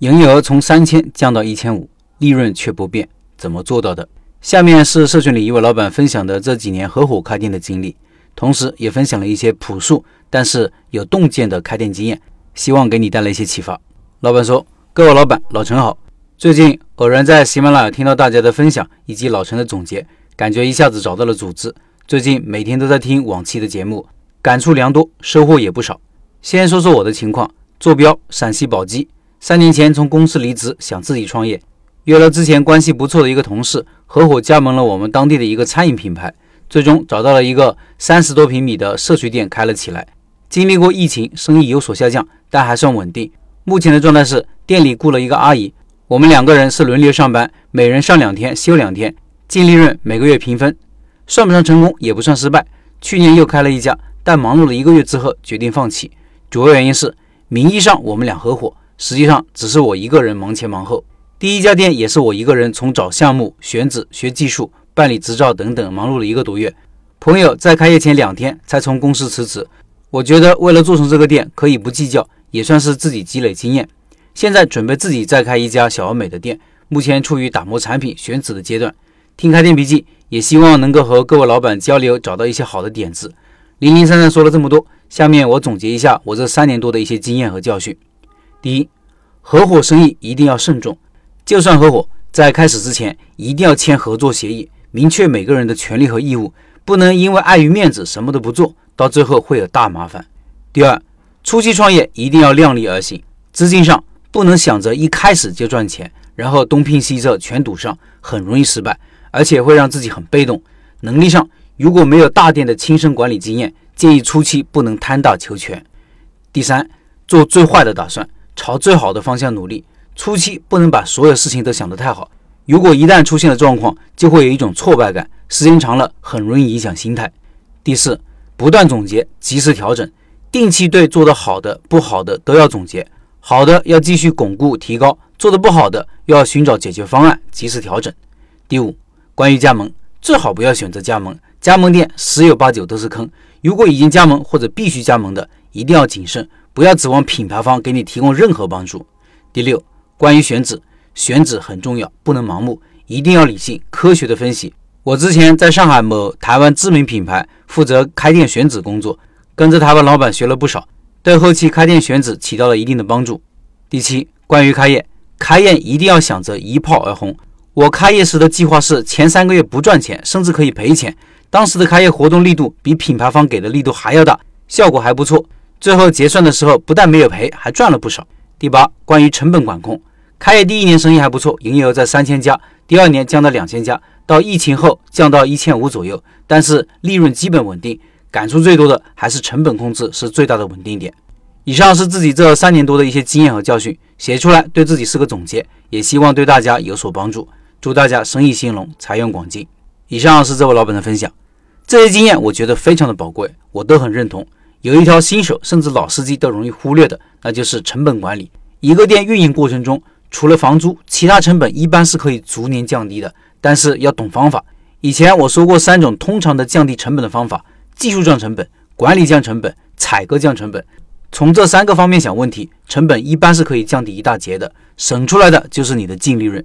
营业额从三千降到一千五，利润却不变，怎么做到的？下面是社群里一位老板分享的这几年合伙开店的经历，同时也分享了一些朴素但是有洞见的开店经验，希望给你带来一些启发。老板说：“各位老板，老陈好。最近偶然在喜马拉雅听到大家的分享以及老陈的总结，感觉一下子找到了组织。最近每天都在听往期的节目，感触良多，收获也不少。先说说我的情况，坐标陕西宝鸡。”三年前从公司离职，想自己创业，约了之前关系不错的一个同事，合伙加盟了我们当地的一个餐饮品牌，最终找到了一个三十多平米的社区店开了起来。经历过疫情，生意有所下降，但还算稳定。目前的状态是店里雇了一个阿姨，我们两个人是轮流上班，每人上两天，休两天，净利润每个月平分，算不上成功，也不算失败。去年又开了一家，但忙碌了一个月之后决定放弃，主要原因是名义上我们俩合伙。实际上只是我一个人忙前忙后，第一家店也是我一个人从找项目、选址、学技术、办理执照等等忙碌了一个多月。朋友在开业前两天才从公司辞职，我觉得为了做成这个店可以不计较，也算是自己积累经验。现在准备自己再开一家小而美的店，目前处于打磨产品、选址的阶段。听开店笔记，也希望能够和各位老板交流，找到一些好的点子。零零散散说了这么多，下面我总结一下我这三年多的一些经验和教训。第一，合伙生意一定要慎重。就算合伙，在开始之前一定要签合作协议，明确每个人的权利和义务，不能因为碍于面子什么都不做，到最后会有大麻烦。第二，初期创业一定要量力而行，资金上不能想着一开始就赚钱，然后东拼西凑全赌上，很容易失败，而且会让自己很被动。能力上如果没有大店的亲身管理经验，建议初期不能贪大求全。第三，做最坏的打算。朝最好的方向努力，初期不能把所有事情都想得太好。如果一旦出现了状况，就会有一种挫败感，时间长了很容易影响心态。第四，不断总结，及时调整，定期对做得好的、不好的都要总结，好的要继续巩固提高，做得不好的又要寻找解决方案，及时调整。第五，关于加盟，最好不要选择加盟，加盟店十有八九都是坑。如果已经加盟或者必须加盟的，一定要谨慎。不要指望品牌方给你提供任何帮助。第六，关于选址，选址很重要，不能盲目，一定要理性、科学的分析。我之前在上海某台湾知名品牌负责开店选址工作，跟着台湾老板学了不少，对后期开店选址起到了一定的帮助。第七，关于开业，开业一定要想着一炮而红。我开业时的计划是前三个月不赚钱，甚至可以赔钱。当时的开业活动力度比品牌方给的力度还要大，效果还不错。最后结算的时候，不但没有赔，还赚了不少。第八，关于成本管控，开业第一年生意还不错，营业额在三千加，第二年降到两千加，到疫情后降到一千五左右，但是利润基本稳定。感触最多的还是成本控制是最大的稳定点。以上是自己这三年多的一些经验和教训，写出来对自己是个总结，也希望对大家有所帮助。祝大家生意兴隆，财源广进。以上是这位老板的分享，这些经验我觉得非常的宝贵，我都很认同。有一条新手甚至老司机都容易忽略的，那就是成本管理。一个店运营过程中，除了房租，其他成本一般是可以逐年降低的，但是要懂方法。以前我说过三种通常的降低成本的方法：技术降成本、管理降成本、采购降成本。从这三个方面想问题，成本一般是可以降低一大截的，省出来的就是你的净利润。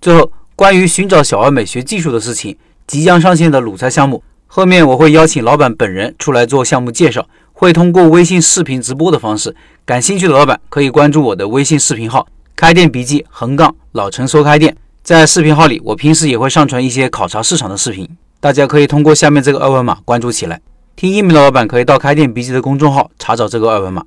最后，关于寻找小而美学技术的事情，即将上线的卤菜项目，后面我会邀请老板本人出来做项目介绍。会通过微信视频直播的方式，感兴趣的老板可以关注我的微信视频号“开店笔记横杠老陈说开店”。在视频号里，我平时也会上传一些考察市场的视频，大家可以通过下面这个二维码关注起来。听音频的老板可以到“开店笔记”的公众号查找这个二维码。